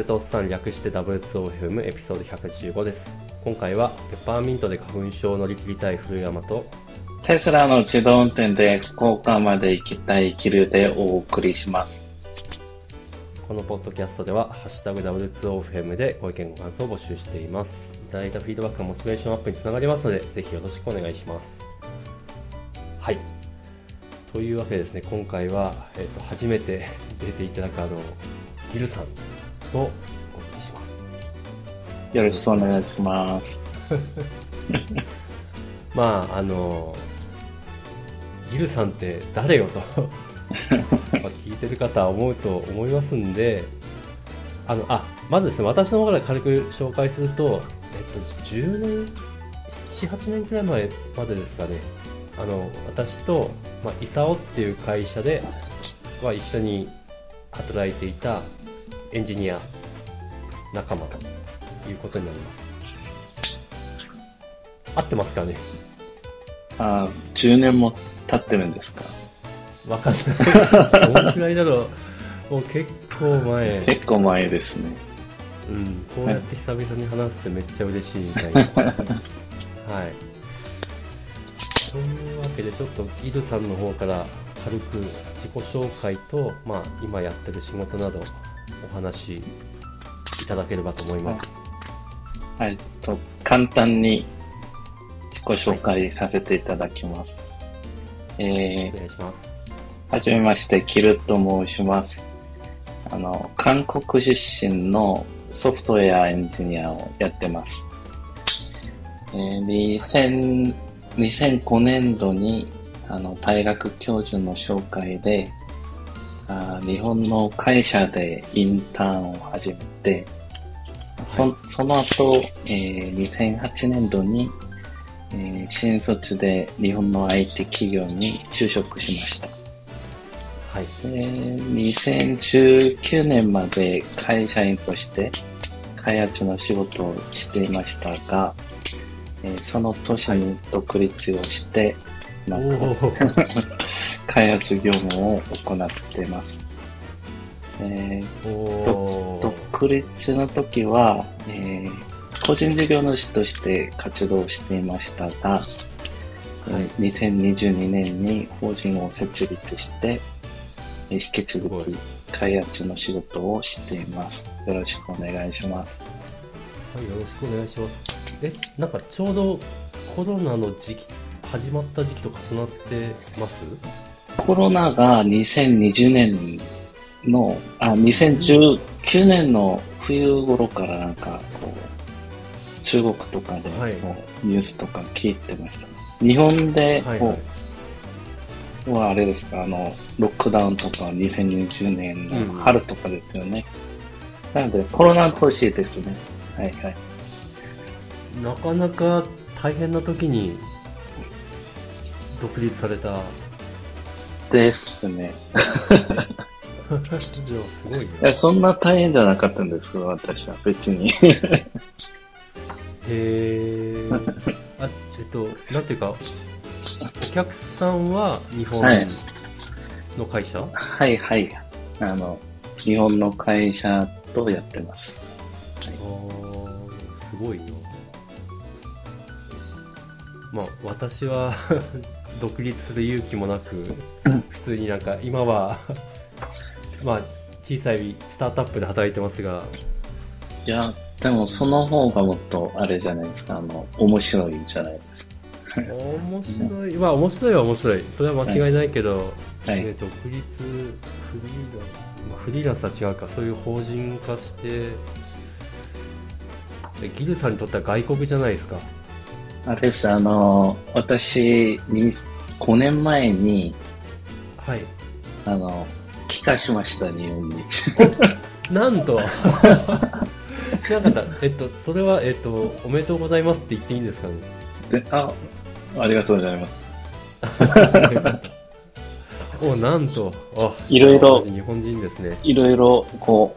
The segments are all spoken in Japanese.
手とおっさん略して W2OFM エピソード115です。今回はペッパーミントで花粉症を乗り切りたい古山と、テスラの自動運転で福岡まで行きたいキルでお送りします。このポッドキャストでは、ハッシュタグ W2OFM でご意見ご感想を募集しています。いただいたフィードバックがモチベーションアップにつながりますので、ぜひよろしくお願いします。はい。というわけでですね、今回は、えっ、と、初めて出ていただくあの、ギルさんとお送りします。よろしくお願いします。まあ、あの、ギルさんって誰よと まあ聞いてる方は思うと思いますんで、あの、あ、まずですね、私の方から軽く紹介すると、えっと、10年、7、8年くらい前までですかね、あの、私と、まあ、イサオっていう会社で、は一緒に働いていたエンジニア仲間ということになります。合ってますかね？あ10年も経ってるんですか？わかんない。どのくらいだろう。もう結構前。結構前ですね。うん、こうやって久々に話すってめっちゃ嬉しいみたいな。はい。というわけで、ちょっとギルさんの方から軽く自己紹介と、まあ、今やってる仕事などお話しいただければと思います。はい、と簡単に自己紹介させていただきます。えお願いします。ー、はじめまして、キルと申します。あの、韓国出身のソフトウェアエンジニアをやってます。えー、2000 2005年度にあの大学教授の紹介であ日本の会社でインターンを始めて、そその後、えー2008年度に、えー新卒で日本の IT 企業に就職しました。はい。で2019年まで会社員として開発の仕事をしていましたが、えーその年に独立をして、おなんかー 開発業務を行っています。えー独立の時は、えー個人事業主として活動していましたが、えー2022年に法人を設立して、えー引き続き開発の仕事をしています。よろしくお願いします。はい、よろしくお願いします。え、なんかちょうどコロナの時期、始まった時期と重なってます？コロナが2020年の、あ、2019年の冬頃からなんか、こう、中国とかではいこうニュースとか聞いてましたね。日本で、はい、こはい。う、はあれですか、あの、ロックダウンとか2020年の春とかですよね。なので、コロナの年ですね。はいはい。なかなか大変な時に独立された。ですね。でもすごいねい。や、そんな大変じゃなかったんですけど、私は別に。へー。あ、えっと、なんていうか、お客さんは日本はいの会社、はいはい。あの、日本の会社とやってます。あーすごいな。まあ、私は 独立する勇気もなく、普通になんか今は、まあ、小さいスタートアップで働いてますが、いや、でもその方がもっとあれじゃないですか、あの、面白いじゃないですか。面白い、まあ面白いは面白い。それは間違いないけど、はい。ね独立、フリーランス、まあフリーランスは違うか、そういう法人化して、えギルさんにとっては外国じゃないですか。あれです、あの、私、に5年前に、はい。あの、帰化しました、日本に。なんと なかった。えっと、それは、えっと、おめでとうございますって言っていいんですか？ねで、あ、ありがとうございます。お、なんと。あ、いろいろ日本人ですね。いろいろ、こ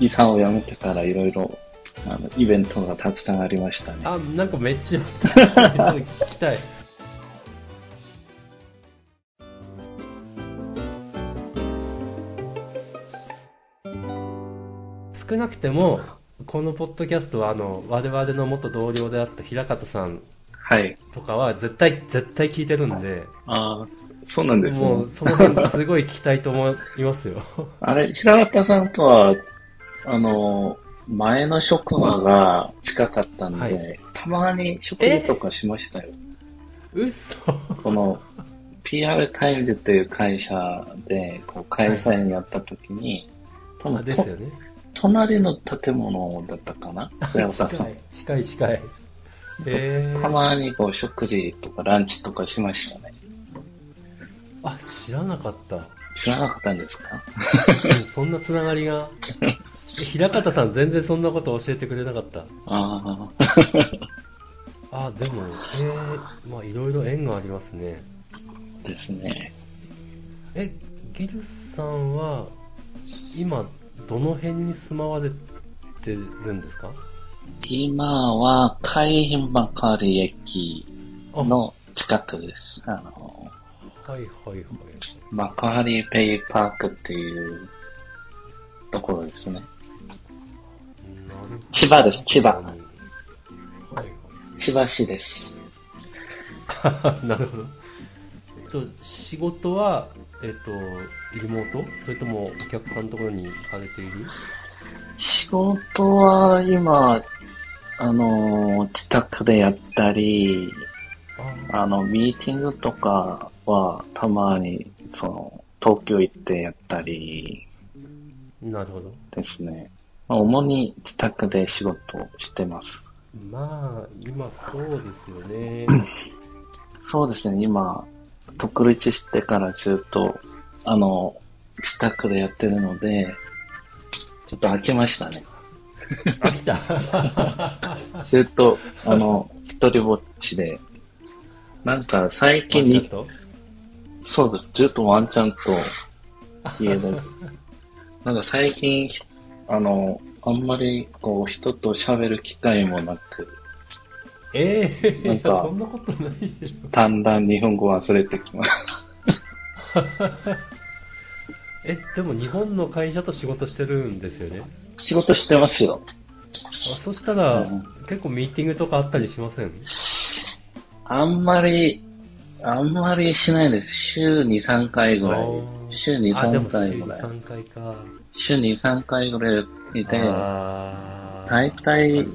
う、遺産を辞めてからいろいろ、あの、イベントがたくさんありましたね。あ、なんかめっちゃあった。そ う聞きたい。少なくても、このポッドキャストは、あの、我々の元同僚であった平方さんはい。とかは絶対、絶対聞いてるんで、ああ、そうなんですねもう。その辺すごい聞きたいと思いますよ。あれ、平方さんとは、あの、前の職場が近かったんで、はいたまに食事とかしましたよ。嘘この、PR タイムズっていう会社で、こう、会社員やった時に、多あ分ですよね。と隣の建物だったかな？近い。、近い、近い。えー、たまにこう、食事とかランチとかしましたね。あ、知らなかった。知らなかったんですか？うんそんなつながりが。え平方さん全然そんなこと教えてくれなかった。ああ、でも、えー、まあいろいろ縁がありますね。あ、ですね。え、ギルさんは、今、どの辺に住まわれてるんですか？今は、海浜幕張駅あの近くです。あの、はいはいはい。幕張ペイパークっていうところですね。千葉です千葉。千葉市です。なるほど。と、仕事は、えっと、リモート？それともお客さんのところに行かれている？仕事は今、あの、自宅でやったり、ああの、ミーティングとかはたまに、その、東京行ってやったりなるほど。ですね。まあ主に自宅で仕事をしてます。まあ、今そうですよね。そうですね、今、独立してからずっと、あの、自宅でやってるので、ちょっと飽きましたね。飽きた。ずっと、あの、一人ぼっちで、なんか最近に、そうです、ずっとワンちゃんと家です。なんか最近、あの、あんまりこう人と喋る機会もなく、ええなんかそんなことないでしょ。だんだん日本語忘れてきます。え、でも日本の会社と仕事してるんですよね？仕事してますよ。あそしたら、うん結構ミーティングとかあったりしません？あんまり、あんまりしないです。週2、3回ぐらい。週2、あ、でも3週に回ぐらい。3回か。週2、3回ぐらいで、あー大体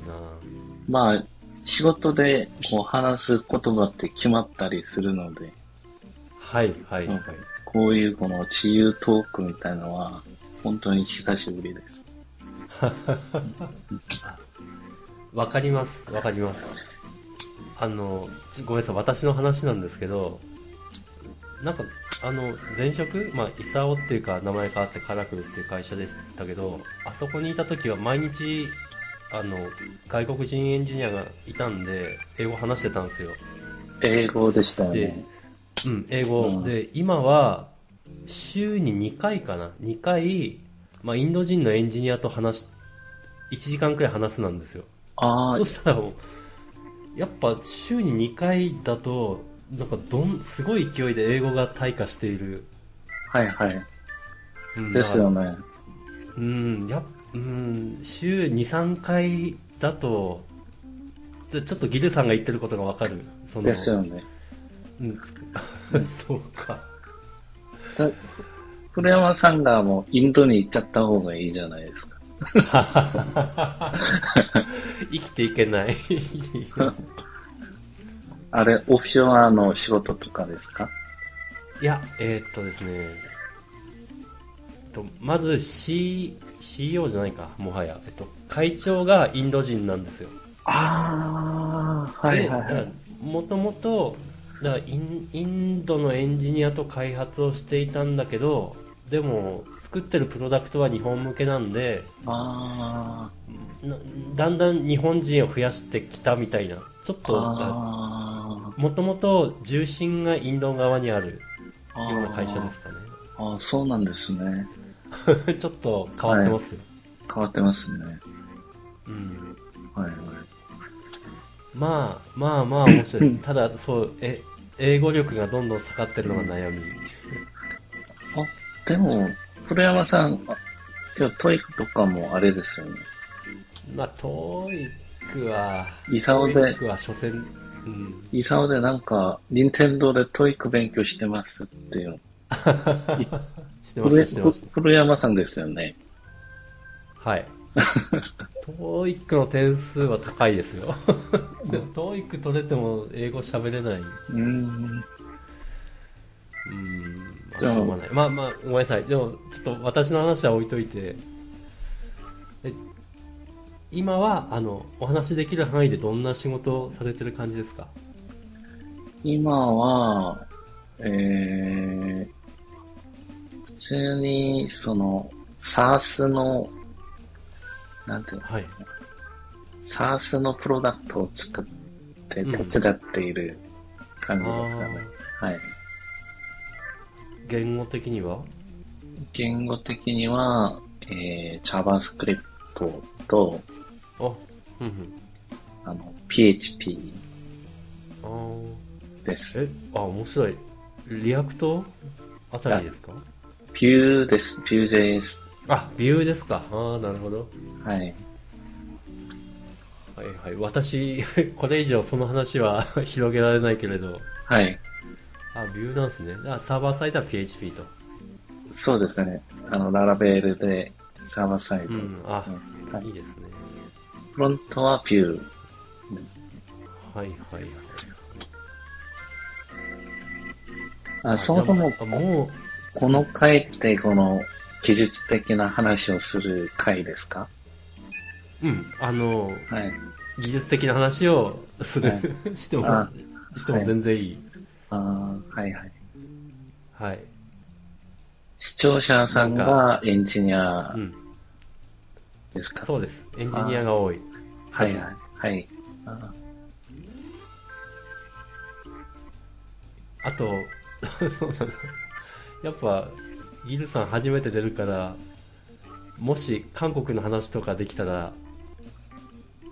まあ、仕事でこう話す言葉って決まったりするので、はい、はい、はい。こういうこの自由トークみたいなのは、本当に久しぶりです。わかります、わかります。あの、ちごめんなさい、私の話なんですけど、なんか、あの、前職、まあ、イサオっていうか、名前変わってカラフルっていう会社でしたけど、あそこにいた時は毎日、あの、外国人エンジニアがいたんで、英語話してたんですよ。英語でしたね。、うん、英語。うんで、今は、週に2回かな？2回、まあ、インド人のエンジニアと話し、1時間くらい話すなんですよ。あそしたらもう、やっぱ週に2回だと、なんかどん、すごい勢いで英語が退化している。あ、はいはい。うんですよね。うん、やっうん、週2、3回だと、でちょっとギルさんが言ってることがわかる。そのですよね。うん、つく そうか。だ古山さんがもうインドに行っちゃった方がいいじゃないですか。生きていけない。あれ、オフショアの仕事とかですか？いや、えーっとですね、えっとまず C、CEO じゃないか、もはや。えっと、会長がインド人なんですよ。ああ、はいはいはい。もともと、だインインドのエンジニアと開発をしていたんだけど、でも、作ってるプロダクトは日本向けなんで、だんだん日本人を増やしてきたみたいな。ちょっあ、と、あもともと重心がインド側にあるあ、ような会社ですかね。ああ、そうなんですね。ちょっと変わってますよ。変わってますね。うん。はいはい。まあ、まあまあ面白いです。ただ、そう、え、英語力がどんどん下がってるのが悩み。あ、でも、古山さん、あ今日 TOEIC とかもあれですよね。まあ、 TOEIC は、イサオで TOEIC は所詮、うん。イサオでなんか、任天堂で TOEIC 勉強してますっていう。してました、してまし古山さんですよね。た。はい。トーイックの点数は高いですよ。でもトーイック取れても英語喋れない。うーん。うん、まあ、しょうがない。まあまあ、ごめんなさい。でも、ちょっと私の話は置いといて、え今は、あの、お話できる範囲でどんな仕事をされてる感じですか？今は、えー、普通に、その、SARS の、なんていうの、はい。SARS のプロダクトを作ってうん手伝っている感じですよね。はい。言語的には？言語的には、えー、JavaScript と、あ、うんうん。あの、PHP です。え、あ、面白い。 React？あたりですか？Vue です。Vue.js。あ、 Vue ですか。ああ、なるほど。はい。はいはい。私、これ以上その話は 広げられないけれど、はい。あ、 Vue なんですね。あ、サーバーサイドは PHP と。そうですね。あの、 Laravel で サーバーサイド。うん、あ、はいいいですね。フロントは Vue。はいはいはい。あそもそも、もこの回ってこの技術的な話をする回ですか？う、うん、あの、はい。技術的な話をする、は してもあ、しても全然いい。あーはいはい。はい。視聴者さんがエンジニアうん。ですか、そうです。エンジニアが多い。はいはい。はい。ああと、やっぱ、ギルさん初めて出るから、もし韓国の話とかできたら、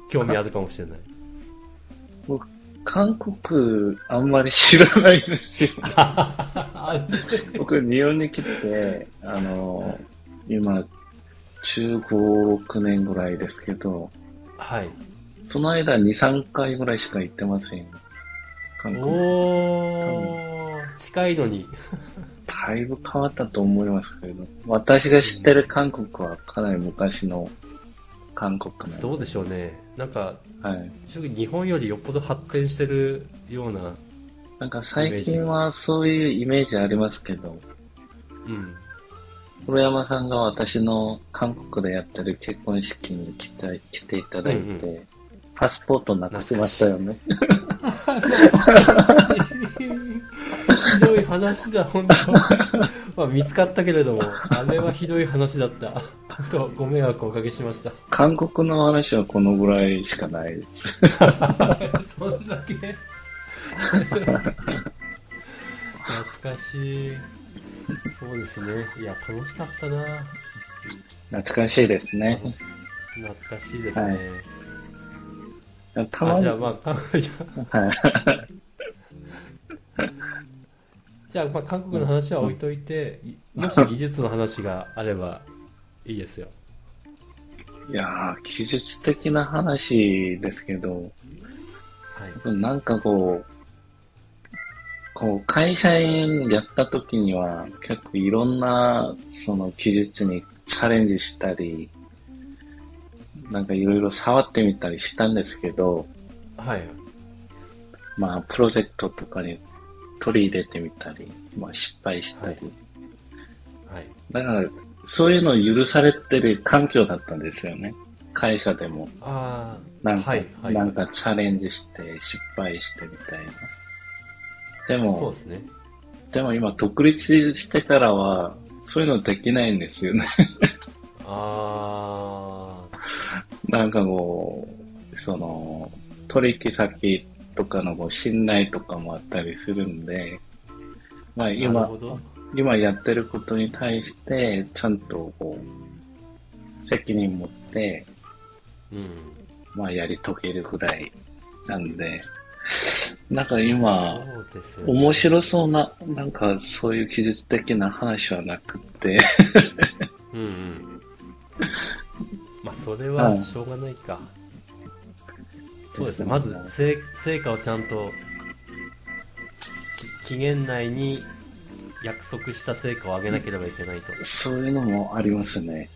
興味あるかもしれない。僕、韓国あんまり知らないですよ。あ 僕、日本に来て、あの、今、15、6年ぐらいですけど、はい。その間2、3回ぐらいしか行ってません。韓国。おー、近いのに。だいぶ変わったと思いますけど、私が知ってる韓国はかなり昔の韓国なそうでしょうね。なんか、はい。正直日本よりよっぽど発展してるような、なんか最近はそういうイメージありますけど、うん。古山さんが私の韓国でやってる結婚式に来て来ていただいて、うんうパスポートなくしましたよね。ひどい話だ、本当。まあ、見つかったけれども、あれはひどい話だった。本当、ご迷惑をおかけしました。韓国の話はこのぐらいしかないです。そんだけ？懐かしい。そうですね。いや、楽しかったな。懐かしいですね。懐かしいですね。あ、たまに、じゃあ、まあ、はい。じゃあ、まあ、韓国の話は置いといて、いもし技術の話があればいいですよ。いやー、技術的な話ですけど、はい。なんかこう、こう、会社員やった時には結構いろんなその技術にチャレンジしたり、なんかいろいろ触ってみたりしたんですけど、はい。まあ、プロジェクトとかに取り入れてみたり、まあ失敗したり。はい。だから、そういうのを許されてる環境だったんですよね。会社でも。ああ、なんか、はい、はい。なんかチャレンジして失敗してみたいな。でそうもで、すね。でも今独立してからは、そういうのできないんですよね。あなんかこう、その、取引先とかのこう信頼とかもあったりするんで、まあ今。今やってることに対して、ちゃんとこう、責任持って、うん。まあやり遂げるぐらいなんで、なんか今、そうですよね。面白そうな、なんかそういう技術的な話はなくって、うんうん。それはしょうがないか。そうですね、まず成成果をちゃんとき期限内に約束した成果を上げなければいけないと。そういうのもありますね。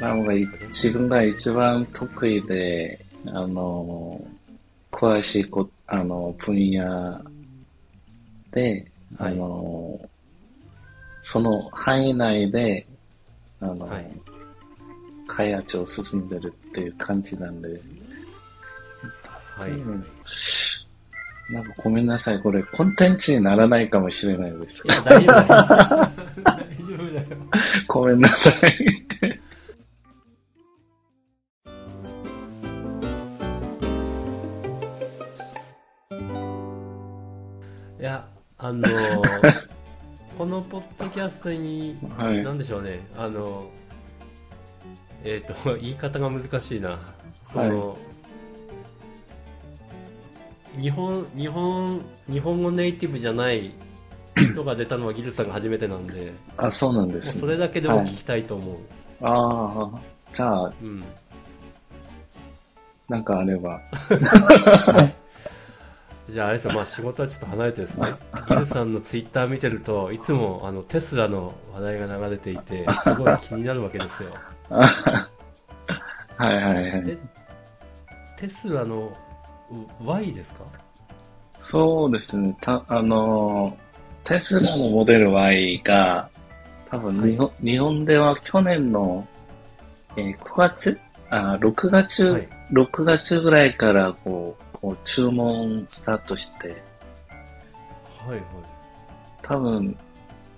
なので、自分が一番得意で、あの、詳しいこ、あの、分野で、あの、その範囲内で、あの、はい開発を進んでるっていう感じなんで、はい。うんなんかごめんなさい、これコンテンツにならないかもしれないですい。や、大丈夫だよ。大丈夫だよ。ごめんなさい。いポッドキャストに、はいなんでしょうね、あの、えっ、と、言い方が難しいな。その、日本、日本、日本語ネイティブじゃない人が出たのはギルさんが初めてなんで、あ、そうなんです、それだけでも聞きたいと思う。ああ、じゃあ、うん。なんかあれば。じゃあ、あれですよ、まあ仕事はちょっと離れてですね、ギルさんのツイッター見てると、いつもあのテスラの話題が流れていて、すごい気になるわけですよ。はいはいはいえ。テスラのう Y ですか？そうですね。た、あの、テスラのモデル Y が、多分日本、日本では去年の、えー9月？あ、6月、はい6月ぐらいからこう、こう注文スタートして、はいはい。多分、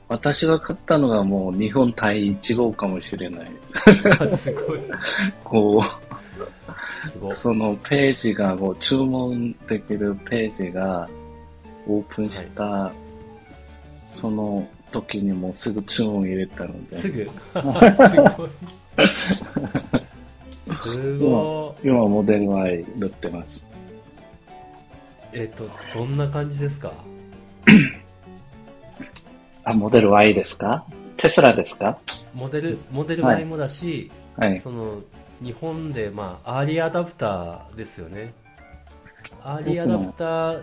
私が買ったのがもう日本第1号かもしれない。あ すごい。こう、。そのページが、こう注文できるページがオープンした、その時にもうすぐ注文入れたので、すぐ。すごい。すごい。今モデル Y 塗ってます。えっ、と、どんな感じですか？あ、モデル Y ですか？テスラですか？モデル、モデルはい Y もだし、はい。その、日本で、まあ、アーリーアダプターですよね。アーリーアダプター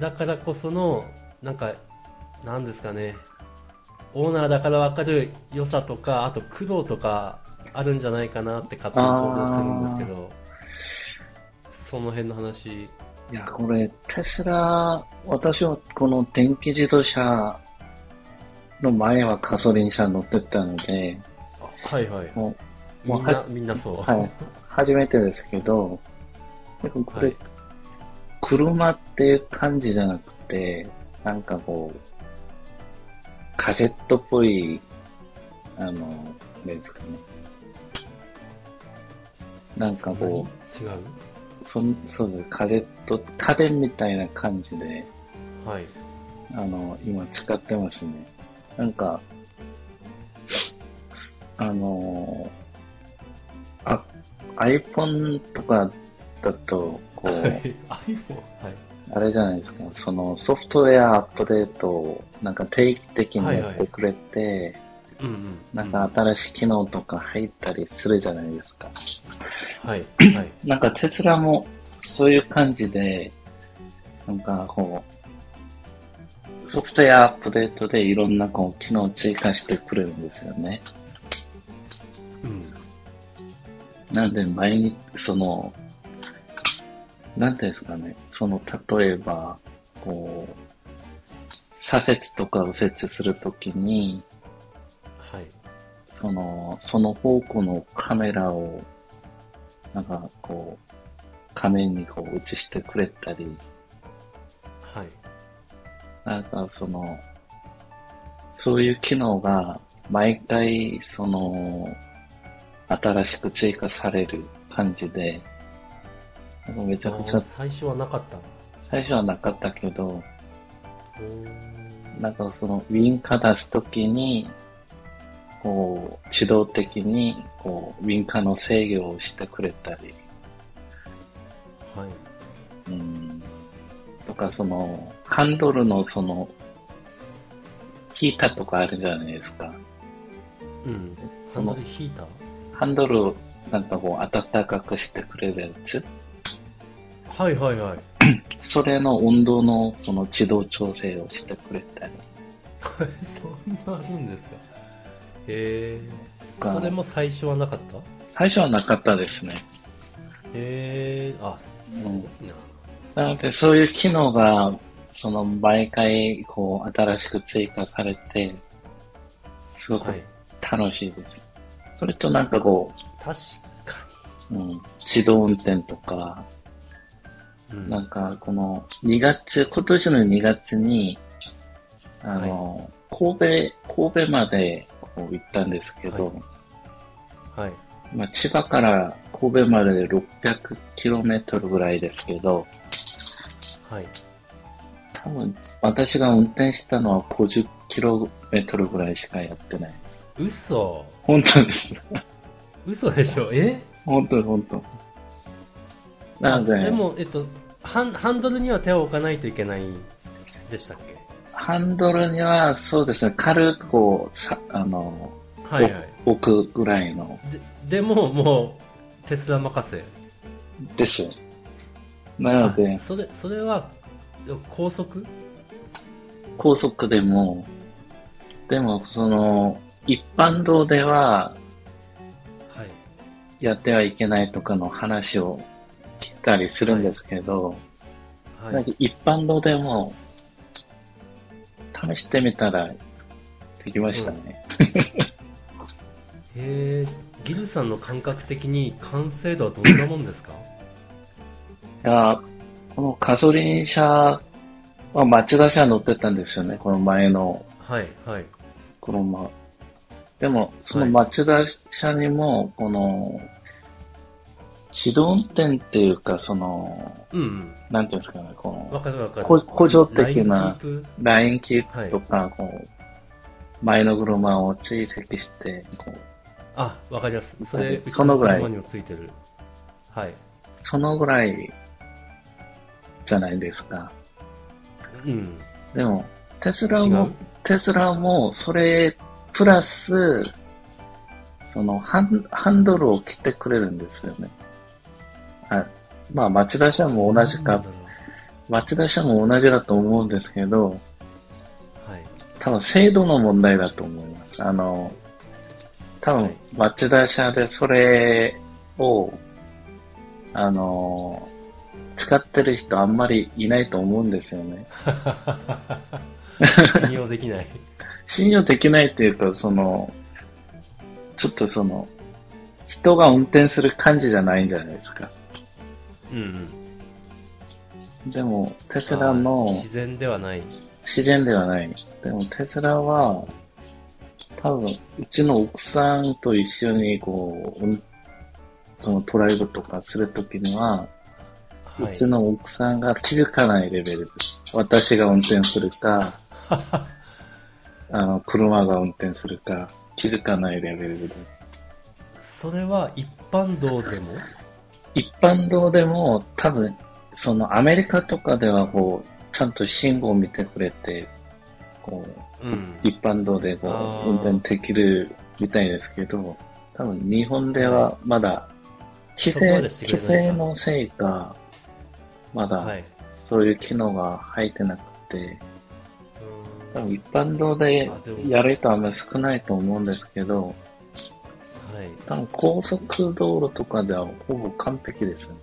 だからこその、なんか、なんですかね、オーナーだからわかる良さとか、あと苦労とかあるんじゃないかなって勝手に想像してるんですけど、その辺の話、いや、これ、テスラ、私はこの電気自動車の前はガソリン車乗ってたので、はいはい。もう、もうんな、みんなそう。はい。初めてですけど、でもこれ、はい車っていう感じじゃなくて、なんかこう、カジェットっぽい、あの、なんですかね。なんかこ違うう、そんそうです。カジェット、家電みたいな感じで、はい。あの、今使ってますね。なんか、あの、あ、iPhone とかだと、こう、はい。iPhone? はい。あれじゃないですか、そのソフトウェアアップデートをなんか定期的にやってくれて、うんうん。なんか新しい機能とか入ったりするじゃないですか。はい。はい。なんかテスラもそういう感じで、なんかこう、ソフトウェアアップデートでいろんなこう機能を追加してくれるんですよね。うん。なんで毎日、その、なんていうんですかね、その、例えば、こう、左折とか右折するときに、はい。その、その方向のカメラを、なんかこう、画面にこう映してくれたり、はい。なんかその、そういう機能が毎回その、新しく追加される感じで、なんかめちゃくちゃあー、最初はなかった。最初はなかったけど、うーんなんかそのウィンカー出すときに、こう、自動的に、こう、ウィンカーの制御をしてくれたり、はい。うん、とかその、ハンドルのその、ヒーターとかあるじゃないですか。うん。そのハンドルヒーター？ハンドルなんかこう、暖かくしてくれるやつ？はいはいはい。それの温度のこの自動調整をしてくれたり。そんなあるんですか？へえ。かそれも最初はなかった？最初はなかったですね。へえ。あ、すごいな。なので、そういう機能が、その、毎回、こう、新しく追加されて、すごくはい。楽しいです。それとなんかこ確かう、うん、自動運転とか、に。うん。なんか、この、2月、今年の2月に、あの、神戸、神戸まで行ったんですけど、はい。まあ、千葉から神戸までで 600km ぐらいですけど、はい。多分、私が運転したのは 50km ぐらいしかやってない。嘘本当です。嘘でしょ？え？本当本当。なので、でも、えっと、ハンハンドルには手を置かないといけないでしたっけ？ハンドルにはそうですね、軽くこう、さあの、はいはい。お置くぐらいのででも、もう、テスラ任せ。です。なのであ、それ、それは、高速？高速でも、でも、その、一般道でははい。やってはいけないとかの話を聞いたりするんですけど、はいなんか。一般道でも、試してみたらできましたね。へえ、ギルさんの感覚的に完成度はどんなもんですか？いや、このガソリン車は町田車乗ってたんですよね、この前のはい、はい。車。でも、その町田車にも、この、自動運転っていうか、その、うんうん。なんていうんですかね、こわの、かる補助的なラインキープ？とか、こう、前の車を追跡して、こう、あ、わかります。それ、そのぐらい車にもついてる。はい。そのぐらいじゃないですか。うん。でも、テスラ違もう、テスラも、それ、プラス、そのハン、ハンドルを切ってくれるんですよね。はい。まあ、町田車も同じか町田車も同じだと思うんですけど、うはい。多分精度の問題だと思います。あの、多分はい町田車でそれを、あの、使ってる人あんまりいないと思うんですよね。信用できない。信用できないっていうか、その、ちょっとその、人が運転する感じじゃないんじゃないですか。うんうん。でも、テスラのあ自然ではない。自然ではない。でも、テスラは、多分、うちの奥さんと一緒に、こう、うんそのトライブとかするときには、はいうちの奥さんが気づかないレベルです。私が運転するか、あの、車が運転するか、気づかないレベルです。それは一般道でも？一般道でも多分、そのアメリカとかではこう、ちゃんと信号を見てくれて、こう、うん。一般道でこう、運転できるみたいですけど、多分日本ではまだ、規制、でしてくれ規ないか。制のせいか、まだはい。そういう機能が入ってなくて、多分一般道でやる人はあんまり少ないと思うんですけど、はい。多分高速道路とかではほぼ完璧ですね。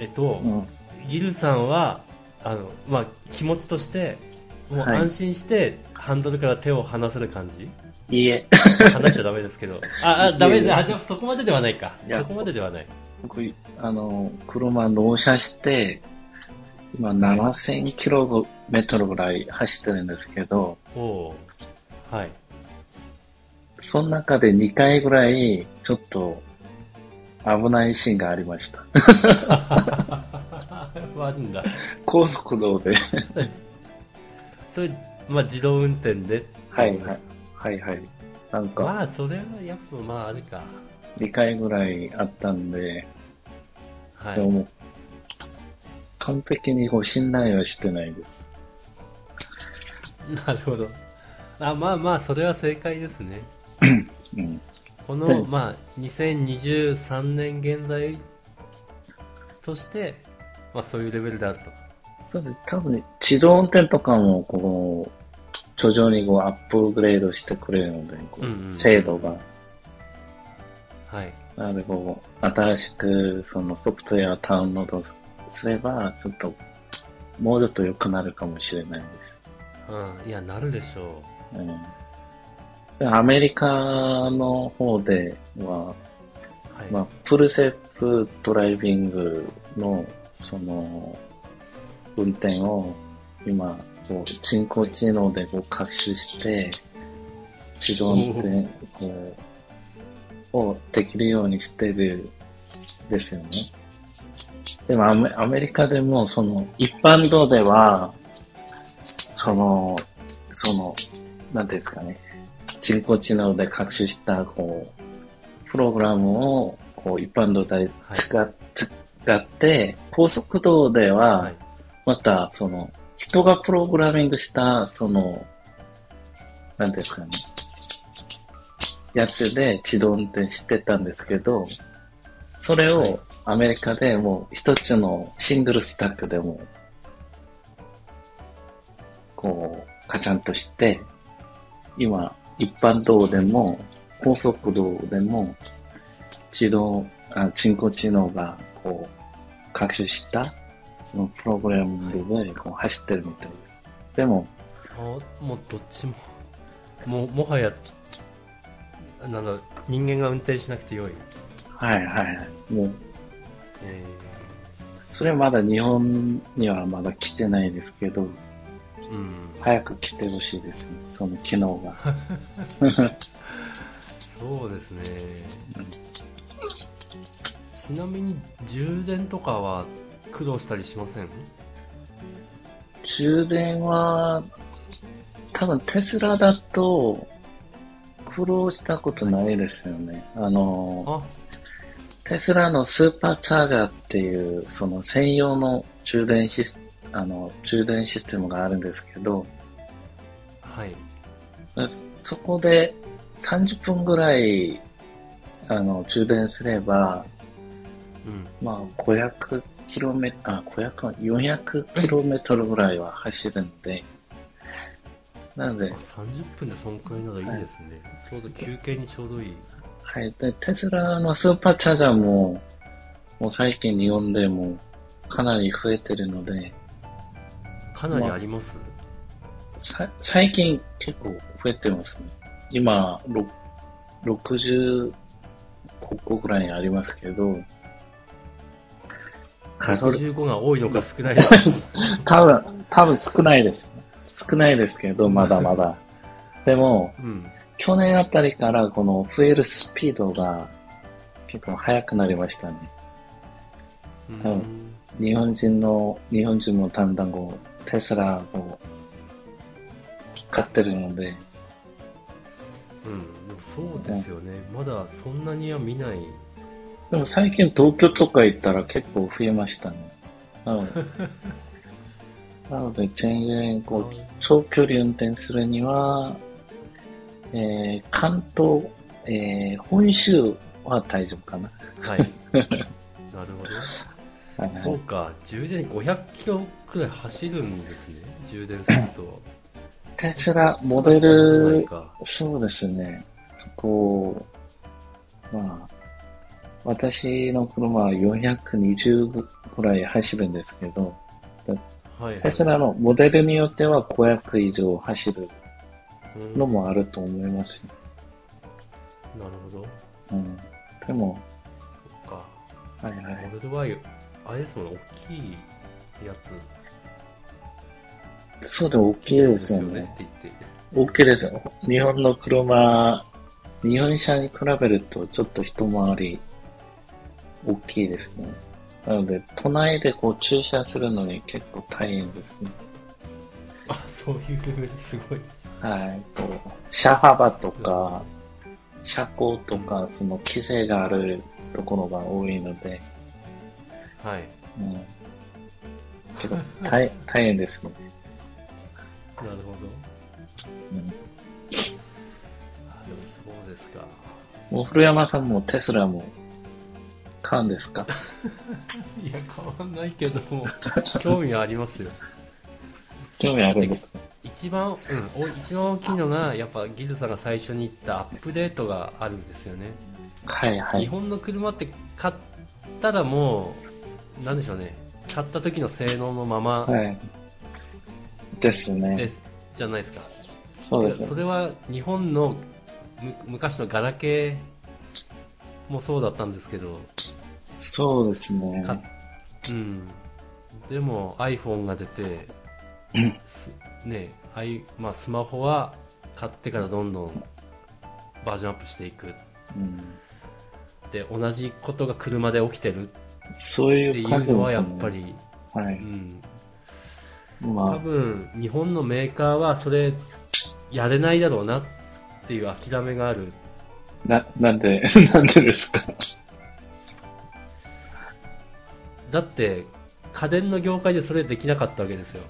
えっと、うん。ギルさんは、あの、まあ、気持ちとして、もうはい安心して、ハンドルから手を離せる感じ？いいえ。離しちゃダメですけど。あ、あ、ダメで、いやいやあ、じゃあそこまでではないか。いやそこまでではない。僕、あの、車納車して、今7000キロメートルぐらい走ってるんですけど、おおーはい。その中で2回ぐらい、ちょっと、危ないシーンがありました。あるんだ。高速道で。それ、まあ、自動運転で？はいはい。はいはい。なんか、まあ、それはやっぱ、まあ、あるか。2回ぐらいあったんで、はい。でも、完璧にこう信頼はしてないです。なるほど。あ、まあまあ、それは正解ですね。うん。この、うんまあ、2023年現在として、まあ、そういうレベルであると。そうです多分、自動運転とかも、こう、徐々にこうアップグレードしてくれるので、こううんうん精度が。はい。なので、こう、新しくそのソフトウェアをダウンロードすれば、ちょっと、もうちょっと良くなるかもしれないです。うん。いや、なるでしょうんでアメリカの方では、う。はい。まあ、フルセーフドライビングの、その、運転を今、こう人工知能でこう学習して、自動運転こうをできるようにしてるですよね。でもアメアメリカでも、その、一般道では、その、その、なんていうんですかね、人工知能で学習した、こう、プログラムを、こう、一般道で使っ,、使って、高速道では、はい。また、その、人がプログラミングした、その、なんていうんですかね、やつで自動運転してたんですけど、それはいをアメリカでもう一つのシングルスタックでも、こう、カチャンとして、今、一般道でも、高速道でも、自動、あ人工知能が、こう、学習した、そのプログラミングで、こう、走ってるみたいです。でも、あもうどっちも、もう、もはや、なんだ、人間が運転しなくてよい。はいはいはい。もう、えそれはまだ日本にはまだ来てないですけど、ー、うん。早く来てほしいですね、その機能が。そうですね。ちなみに、充電とかは苦労したりしません？充電は、多分テスラだと、苦労したことないですよね。あの、あ、テスラのスーパーチャージャーっていう、その専用の充電シス、あの、充電システムがあるんですけど、はい。そこで30分ぐらい、あの、充電すれば、うん。まあ、500キロメあ、500、400キロメートルぐらいは走るんで、なのであ、30分でそんくらいならいいですね。ちょうど休憩にちょうどいい。はい。で、テスラのスーパーチャージャーも、もう最近日本でもかなり増えてるので、かなりあります、さ最近結構増えてますね。今、ろ60個ぐらいありますけど、数え、65が多いのか少ないのか。多分、多分少ないです。少ないですけど、まだまだ。でも、うん。去年あたりからこの増えるスピードが結構速くなりましたね。日本人の、日本人もだんだんこう、テスラを買ってるので、うん。でもそうですよね。まだそんなには見ない。でも最近東京とか行ったら結構増えましたね。なので、なので全然こう、長距離運転するには、えー、関東、えー、本州は大丈夫かな。はい。なるほど。はいはいそうか、充電500キロくらい走るんですね。充電すると。テスラ、モデル、か。そうですね。こう、まあ、私の車は420ぐらい走るんですけど、はい、はい。テスラのモデルによっては500以上走るうんのもあると思いますよ。なるほど。うん。でも、そっか。はいはい。モデルあれですもんね、大きいやつ。そうでも大きいですよね。って言って。大きいですよ。日本の車、日本車に比べるとちょっと一回り大きいですね。なので、都内でこう駐車するのに結構大変ですね。あ、そういうレベルすごい。はい。こう車幅とか、車高とか、その規制があるところが多いので、はい。うん。結構大大変ですね。なるほど。うん。あ、でもそうですか。もう古山さんもテスラも買うんですか？いや、変わんないけども、興味はありますよ。興味あるんですか？一番、うん、お一番大きいのが、やっぱギルさんが最初に言ったアップデートがあるんですよね。日はいはい。本の車って買ったらもう、なんでしょうね、買った時の性能のままはい。ですね。です、じゃないですか。そうですね。それは日本のむ昔のガラケーもそうだったんですけど、そうですね。かうん。でも iPhone が出て、ね、ああいうまあ、スマホは買ってからどんどんバージョンアップしていく。うんで、同じことが車で起きてるそういいう感じはやっ。ぱり、はい。うん、ま多分日本のメーカーはそれやれないだろうなっていう諦めがある。あ、な、なんで、なんでですか？だって、家電の業界でそれできなかったわけですよ。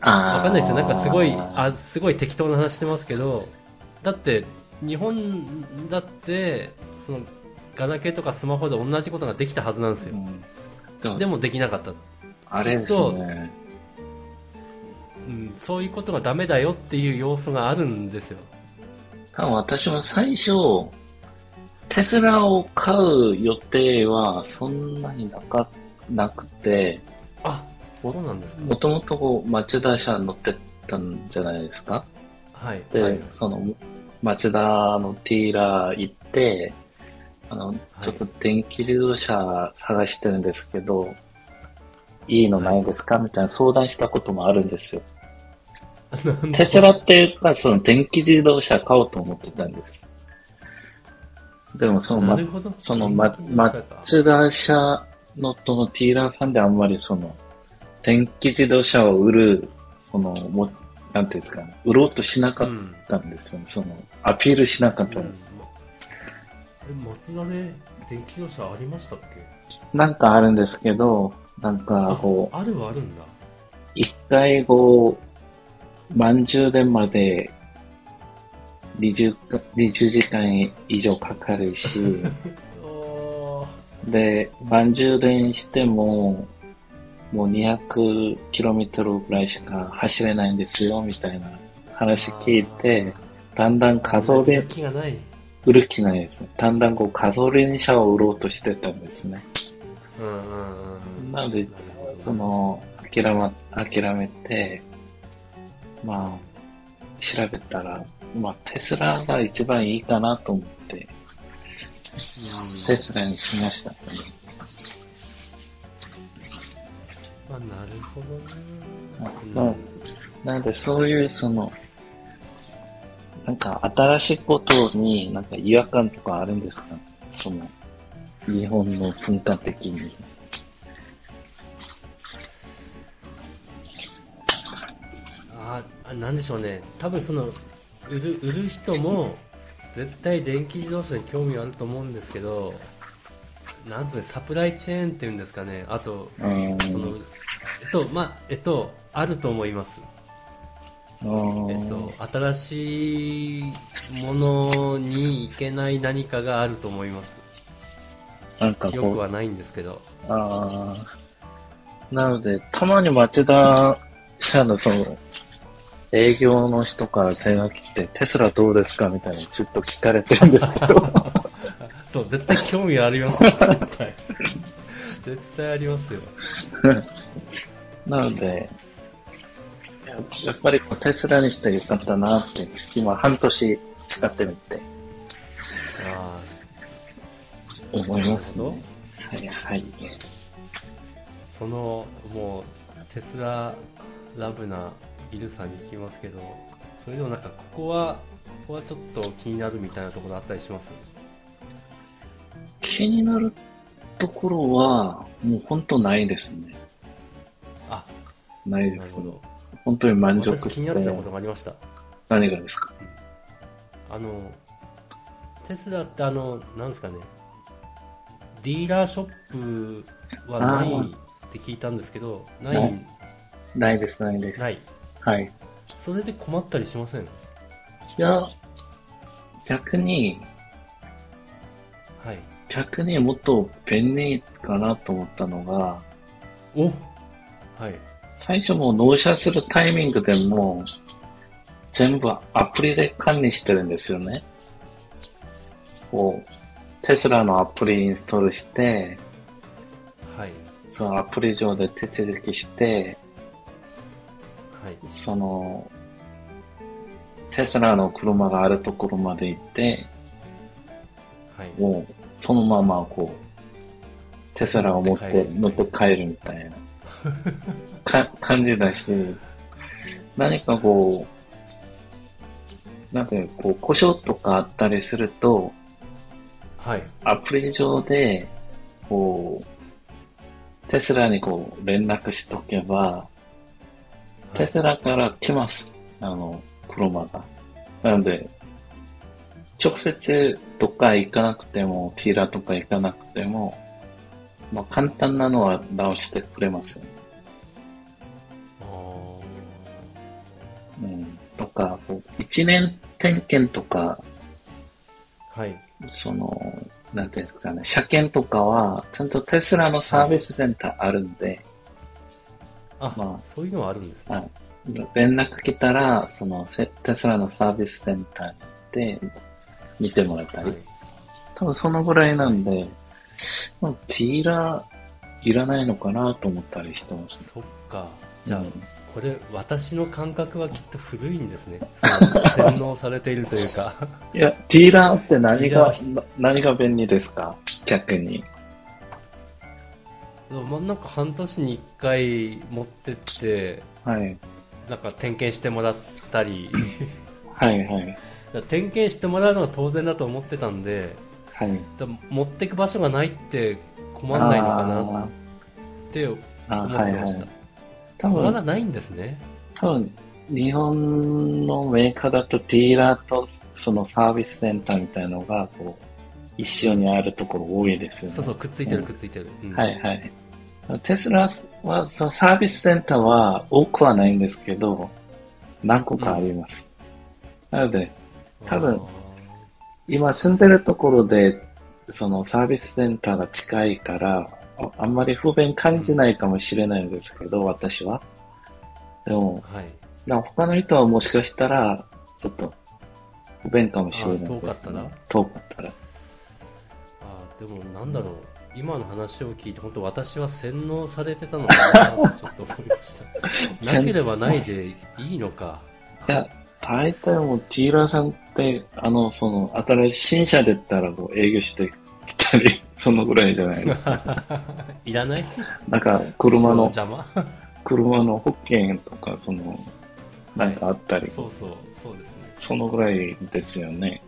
わかんないですよ。なんかすごい、あ、すごい適当な話してますけど、だって、日本だって、その、ガラケーとかスマホで同じことができたはずなんですよ。うんでもでもできなかった。あれですね。うん、そういうことがダメだよっていう要素があるんですよ。多分私も最初、テスラを買う予定はそんなになかなくて、あ、そうなんですか。もともとこう、マツダ車乗ってたんじゃないですか？はい。で、はいその、マツダのティーラー行って、あの、ちょっと電気自動車探してるんですけど、いいのないですか？みたいな相談したこともあるんですよ。テスラっていうか、その電気自動車買おうと思ってたんです。でもその、ま。そのマ、電気自動マ車かツダ社のとのティーラーさんであんまりその、電気自動車を売る、その、も、なんていうんですかね、売ろうとしなかったんですよね。その、アピールしなかったうんんです。え、松田で電気自動車ありましたっけ？なんかあるんですけど、なんかこう、あるはあるんだ。一回こう、満充電まで20か、20時間以上かかるし、で、満充電しても、もう 200km ぐらいしか走れないんですよ、みたいな話聞いて、だんだんガソリン、気がない。売る気ないですね。だんだんこうガソリン車を売ろうとしてたんですね。うんうんうん。なのでその、諦め、諦めて、まあ、調べたら、まあ、テスラが一番いいかなと思って、うんテスラにしましたね。まあ、なるほどね。まあなので、そういう、その、なんか、新しいことになんか違和感とかあるんですか？その、日本の文化的に。ああ、なんでしょうね。多分その、売る、売る人も、絶対電気自動車に興味はあると思うんですけど、なんつうの、サプライチェーンっていうんですかね。あと、うん。その、えっと、まあ、えっと、あると思います。うんえっと、新しいものにいけない何かがあると思います。なんかよくはないんですけど。ああ。なので、たまに町田社のその、営業の人から電話来て、テスラどうですか？みたいなのちょっと聞かれてるんですけど。そう、絶対興味ありますよ、絶対。絶対ありますよ。なので、ややっぱりこうテスラにしてよかったなって、今半年使ってみてあ思いますね。はいはい。その、もう、テスララブなイルさんに聞きますけど、それでもなんか、ここは、ここはちょっと気になるみたいなところあったりします？気になるところは、もう本当ないですね。あ、ないですね。なるほど。本当に満足私気してになってたことがありました。何がですか？あの、テスラってあの、なんですかね、ディーラーショップはないって聞いたんですけど、なないい、ないです、ないです。ない。はい。それで困ったりしません？いや、逆に、はい。逆にもっと便利かなと思ったのが、おはい。最初もう納車するタイミングでも、全部アプリで管理してるんですよね。こう、テスラのアプリインストールして、はい。そのアプリ上で手続きして、はい。その、テスラの車があるところまで行って、はい。もう、そのままこう、テスラを持って、乗って帰るみたいなか感じだし、何かこう、なんかこう、故障とかあったりすると、はい。アプリ上で、こう、テスラにこう、連絡しとけば、テスラから来ます。あの、車が。なので、直接どっか行かなくても、ティーラとか行かなくても、まあ簡単なのは直してくれますよね。あうん。とか、こう一年点検とか、ーはい。その、なんていうんですかね、車検とかは、ちゃんとテスラのサービスセンターあるんで、あ、まあそういうのはあるんですね。はい連絡来たら、そのセテスラのサービスセンターに行って、見てもらったり、はい。多分そのぐらいなんで、まあティーラーいらないのかなと思ったりしてます。そっか。じゃあ、うんこれ、私の感覚はきっと古いんですね。洗脳されているというか。いや、ティーラーって何が何が便利ですか？逆に。でもまあなんか半年に一回持ってって、はい。なんか点検してもらったり、はいはい。点検してもらうのが当然だと思ってたんで、はい。だ持ってく場所がないって困んないのかなって思ってましたはいはい。。多分、まだないんですね。多分、日本のメーカーだとディーラーとそのサービスセンターみたいなのが、こう、一緒にあるところ多いですよね。そうそう、くっついてるうんくっついてる。うんはいはい。テスラは、そのサービスセンターは多くはないんですけど、何個かあります。なので、多分今住んでるところで、そのサービスセンターが近いから、ああんまり不便感じないかもしれないんですけど、私は。でも、はい。他の人はもしかしたら、ちょっと不便かもしれないです、あ遠かったら遠かったら。あーでもなんだろう、今の話を聞いて、本当私は洗脳されてたのかなとちょっと思いました。なければないでいいのか。いや、大体もう、ディーラーさんって、あの、その、新しい新車出たらこう営業してきたり、そのぐらいじゃないですか。いらない？なんか、車の、邪魔？車の保険とか、その、なんかあったり、そうそう、そうですね。そのぐらいですよね。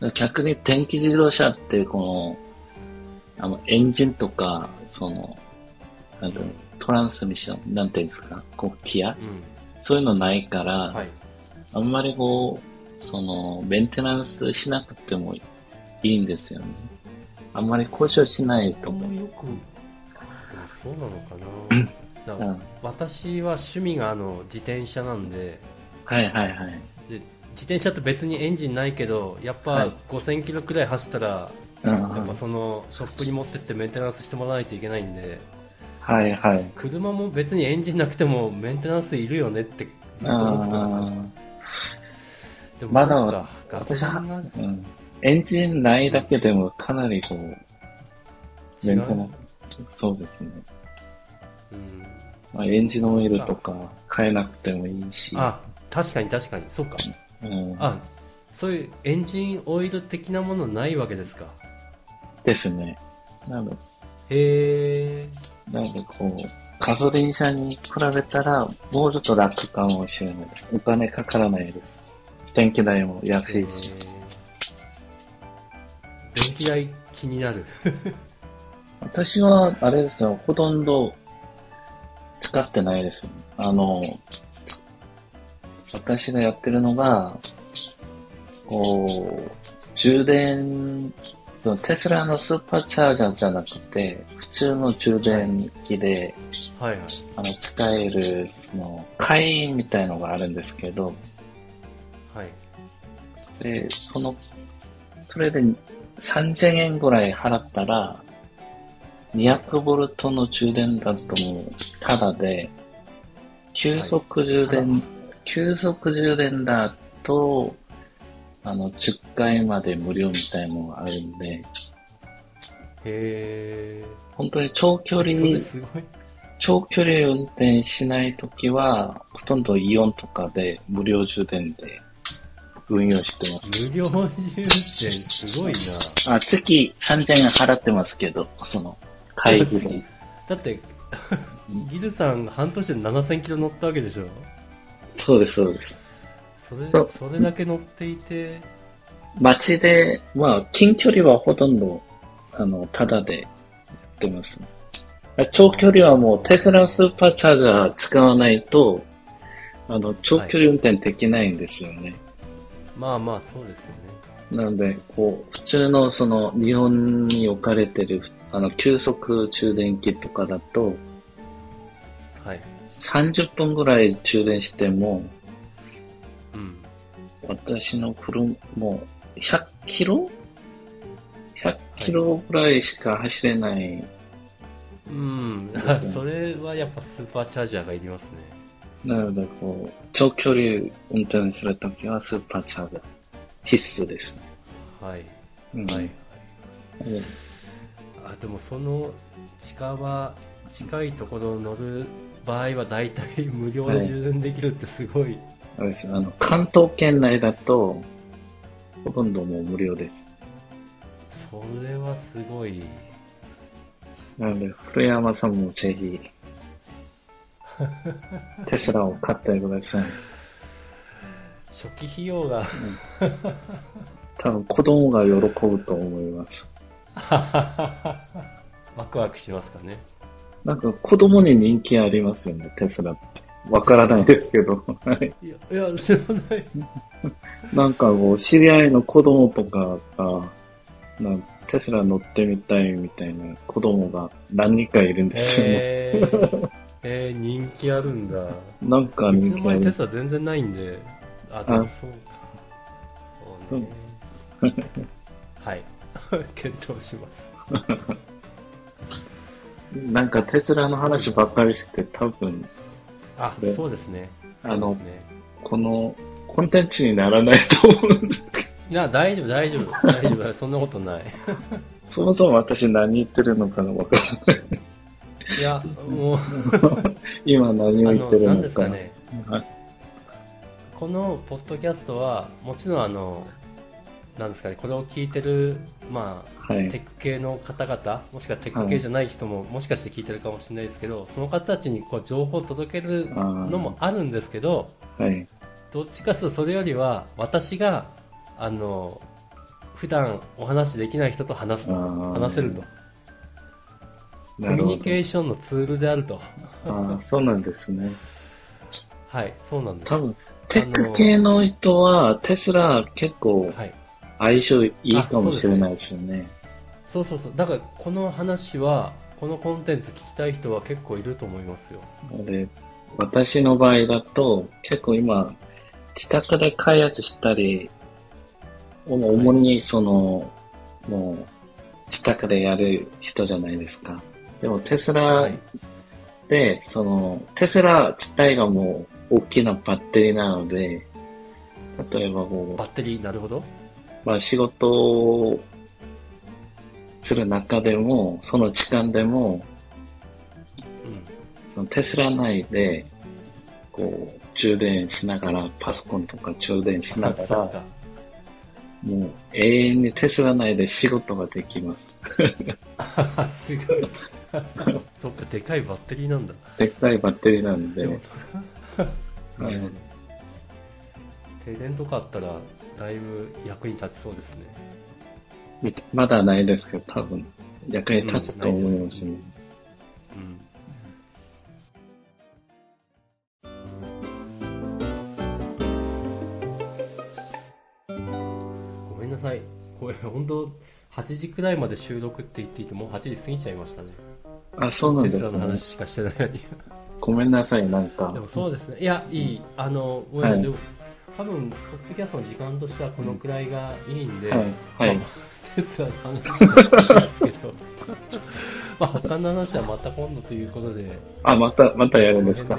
うん。逆に電気自動車って、この、あの、エンジンとか、その、なんかうん、トランスミッション、なんていうんですか、こう、ギア？うん。そういうのないから、はい。あんまりこう、その、メンテナンスしなくてもいいんですよね。あんまり故障しないと思う。よく、そうなのかな。うん私は趣味があの自転車なんではいはいはい。で、自転車って別にエンジンないけど、やっぱはい5000キロくらい走ったら、うんやっうんぱそのショップに持ってってメンテナンスしてもらわないといけないんで、はいはい。車も別にエンジンなくてもメンテナンスいるよねってずっと思ってたんですよ。でもまだ私は、うん。エンジンないだけでもかなりこう、メンテナンス、そうですね。うんまあ、エンジンオイルとか変えなくてもいいし。あ、確かに確かに、そうか。うん、あ、そういうエンジンオイル的なものないわけですか？ですね。なので、へー。なんかこう、ガソリン車に比べたら、もうちょっと楽かもしれない。お金かからないです。電気代も安いし。えー電気代気になる。私は、あれですよ、ほとんど使ってないですよ。あの、私がやってるのが、こう、充電、そのテスラのスーパーチャージャーじゃなくて、普通の充電器で、はいはい。あの、使える、その、会員みたいのがあるんですけど、はい。で、その、それで3000円ぐらい払ったら、200ボルトの充電だともう、ただで、急速充電、はい急速充電だと、あの、10回まで無料みたいのがあるんで、へ本当に長距離れ、すごい。長距離運転しないときは、ほとんどイオンとかで無料充電で運用してます。無料充電すごいな。あ、月3000円払ってますけど、その、会議で。だって、ギルさん半年で7000キロ乗ったわけでしょ？そうです、そうです。それそう、それだけ乗っていて、街で、まあ、近距離はほとんど、あの、ただでやってます。あ長距離はもうテスラスーパーチャージャー使わないと、あの、長距離運転できないんですよね。まあまあそうですよね。なので、こう、普通のその、日本に置かれてる、あの、急速充電器とかだと、はい。30分ぐらい充電しても、うん。私の車、もう、100キロ ?100 キロぐらいしか走れない。うん。それはやっぱスーパーチャージャーがいりますね。なので、こう、長距離運転するときはスーパーチャージャー必須です。はい。うんはい。あ、でもその近場、近いところを乗る場合は大体無料で充電できるってすごい。あれです。あの、関東圏内だと、ほとんどもう無料です。それはすごい。なので、古山さんもぜひ、テスラを買ってください。初期費用が多分子供が喜ぶと思います。ワクワクしますかね。なんか子供に人気ありますよね、テスラって。わからないですけど。はいいや、いや、知らない。なんかこう、知り合いの子供とかが、なんテスラ乗ってみたいみたいな子供が何人かいるんですよね。えー、えー、人気あるんだ。なんかうちの前テ人気ある。スラ全然ないんで。あ、でもそうか。そうね。はい。検討します。なんかテスラの話ばっかりして多分、あで、そうですね。あの。このコンテンツにならないと思うんですけど、いや、大丈夫、大丈夫。大丈夫。そんなことない。そもそも私何言ってるのかわからない。いや、もう、今何を言ってるのか。ですかね。はいこのポッドキャストは、もちろんあの、なんですかね、これを聞いてる、まあ、はいテック系の方々、もしくはテック系じゃない人も、もしかして聞いてるかもしれないですけど、その方たちにこう情報を届けるのもあるんですけど、はい。どっちかというとそれよりは、私が、あの、普段お話しできない人と話す話せると。コミュニケーションのツールであると。ああ、そうなんですね。はい、そうなんです。多分、テック系の人は、テスラ結構はい。相性いいかもしれないですよね。そうそうそう。だから、この話は、このコンテンツ聞きたい人は結構いると思いますよ。で、私の場合だと、結構今、自宅で開発したり、主主にその、もう、自宅でやる人じゃないですか。でもテスラはい。で、その、テスラ自体がもう大きなバッテリーなので、例えばこバッテリー、なるほど。う、まあ仕事をする中でも、その時間でも、うん。そのテスラ内で、こう、充電しながら、パソコンとか充電しながら、か。もう永遠にテスラ内で仕事ができます。あすごい。そっか、でかいバッテリーなんだ。でっかいバッテリーなんで、でもそれなるほどうん。停電とかあったら、だいぶ役に立ちそうですね。みまだないですけど、多分役に立つと思いますね。うん。ごめんなさい。これ、本当8時くらいまで収録って言っていて、もう8時過ぎちゃいましたね。あ、そうなんテですねスラの話。しかしてない。ごめんなさい、なんかで。もそうですね。いや、いい。あの、はい多分、ポッドキャストの時間としてはこのくらいがいいんで、はい。はい。まあテスラの話ですけど、まあ他の話はまた今度ということで、あ、また、またやるんですか？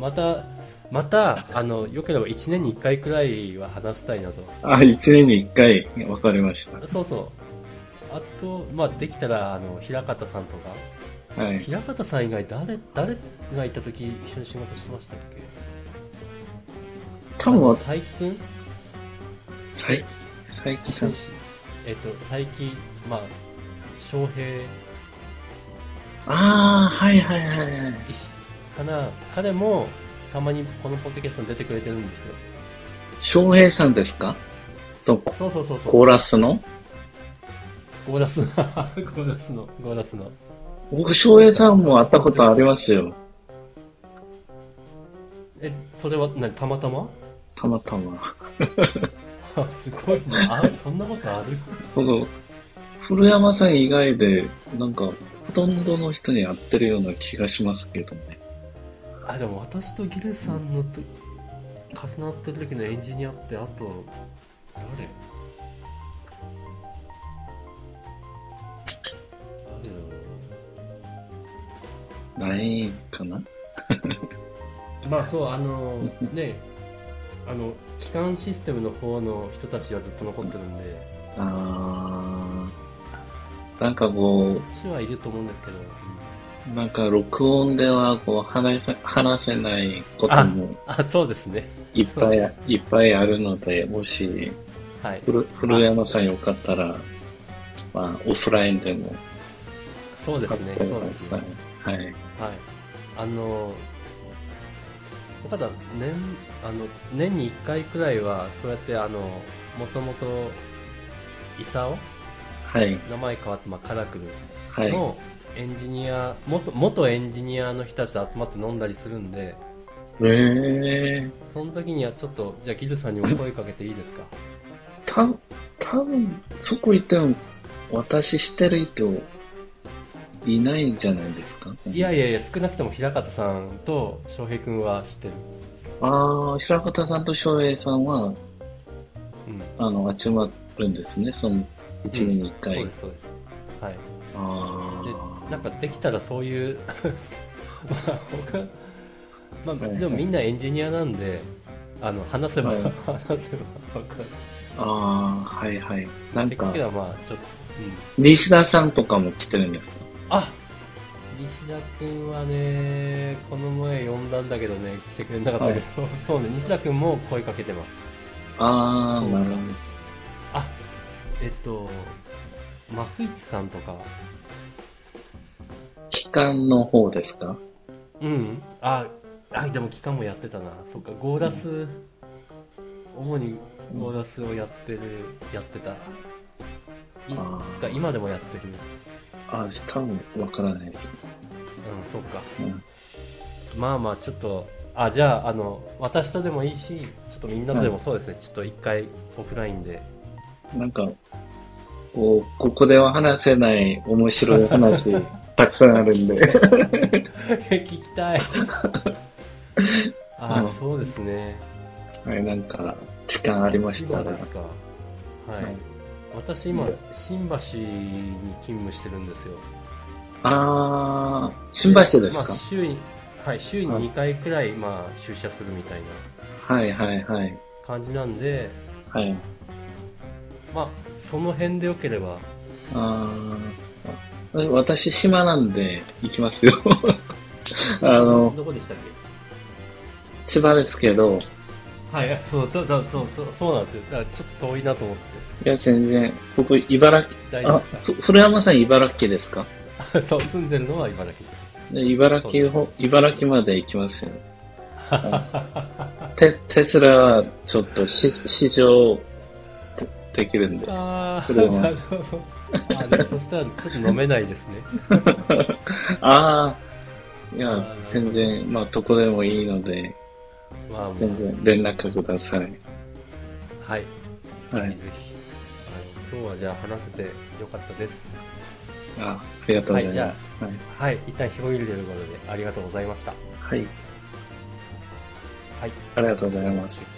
また、また、あの、良ければ1年に1回くらいは話したいなと。あ、一年に一回、わかりましそうそう。あと、まあ、できたら、あの、平方さんとか、た。はい。平方さん以外誰、誰がいた時一緒に仕事してましたっけ？多分、佐伯くん佐伯、佐伯さん。えっと、佐伯、まあ、翔平ああ、はいはいはいはい。かな。彼も、たまにこのポッドキャストに出てくれてるんですよ。翔平さんですか？そう、そうそうそうそう。コーラスの？ゴーラスの、ゴーラスの、ゴーラスの。僕、翔平さんも会ったことありますよ。え、それは何、たまたま？たまたま。あすごいな。あ、そんなことある？僕、古山さん以外で、なんか、ほとんどの人に会ってるような気がしますけどね。あ、でも私とギルさんのと重なってる時のエンジニアって、あと、誰？誰だろないかな？う まあそう、あの、ね、あの、機関システムの方の人たちはずっと残ってるんで、あー、なんかこそっちはいると思うんですけど、う、なんか録音ではこう話せ話せないこともあ、そうですね。いっぱいあ、いっぱいあるので、もし、はい。古古山さんよかったら、まあ、オフラインでもそうですね、そうですね。。はい。はい。あの、たら年、あの、年に1回くらいは、そうやって、あの、もともと、イサオ？はい。名前変わって、まあ、カラクルはい。のエンジニア、元、元エンジニアの人たちと集まって飲んだりするんで、えー、その時にはちょっと、じゃあギルさんにも声かけていいですか？た、多分そこ行っても、私知ってる人、いないんじゃないですかいやいやいや、少なくとも平方さんと翔平くんは知ってる。ああ、平方さんと翔平さんは、うん。あの、集まるんですね、その、一年に一回。そうです、そうです。はい。あで、なんかできたらそういう、まあ他、まあはいはいでもみんなエンジニアなんで、あの、話せば、はい話せばわかる。あ、ああ、はいはい。なんかせっかく、はまあ、ちょっと、うん。西田さんとかも来てるんですか？あ西田くんはね、この前呼んだんだけどね、来てくれなかったけど、そうね、西田くんも声かけてます。ああ、そうなるほあ、えっと、増市さんとか、ど。機関の方ですか？うん。あ、あ、でも期間もやってたな。そっか、ゴーラス、主にゴーラスをやってる、やってた。いあーつか今でもやってる。ああ、多分わからないです。うん、そっか。うんまあまあ、ちょっと、あ、じゃあ、あの、私とでもいいし、ちょっとみんなとでもそうですね、ちょっと一回オフラインで。なんか、こう、ここでは話せない面白い話、たくさんあるんで。聞きたい。あ、うんそうですね。はい、なんか、時間ありましたら。千葉ですか。はい。はい私今、新橋に勤務してるんですよ。あー、新橋ですか？まあ、週に、はい、週に2回くらい、まあ、出社するみたいはいはいはい。な感じなんで、はい。まあ、その辺でよければ、あー、私島なんで行きますよ。あの、どこでしたっ千葉ですけど、けはい、そう、だだそう、そう、そうなんですよ。だからちょっと遠いなと思って。いや全然、僕茨城、あ大丈夫ですか、ふ古山さん茨城ですか？そう、住んでるのは茨城です。で茨城ほ、茨城まで行きますよ。テテスラはちょっとし試乗でできるんで。ああ、これはなるほど。あでもそしたらちょっと飲めないですね。ああ、いや全然、まあ、どこでもいいので、まあまあ、全然連絡ください。はい。ぜはいひぜひ。あの今日はじゃあ話せてよかったです。あありがとうございます。はい。はい、一旦広げるということでありがとうございました。はい。はい。ありがとうございます。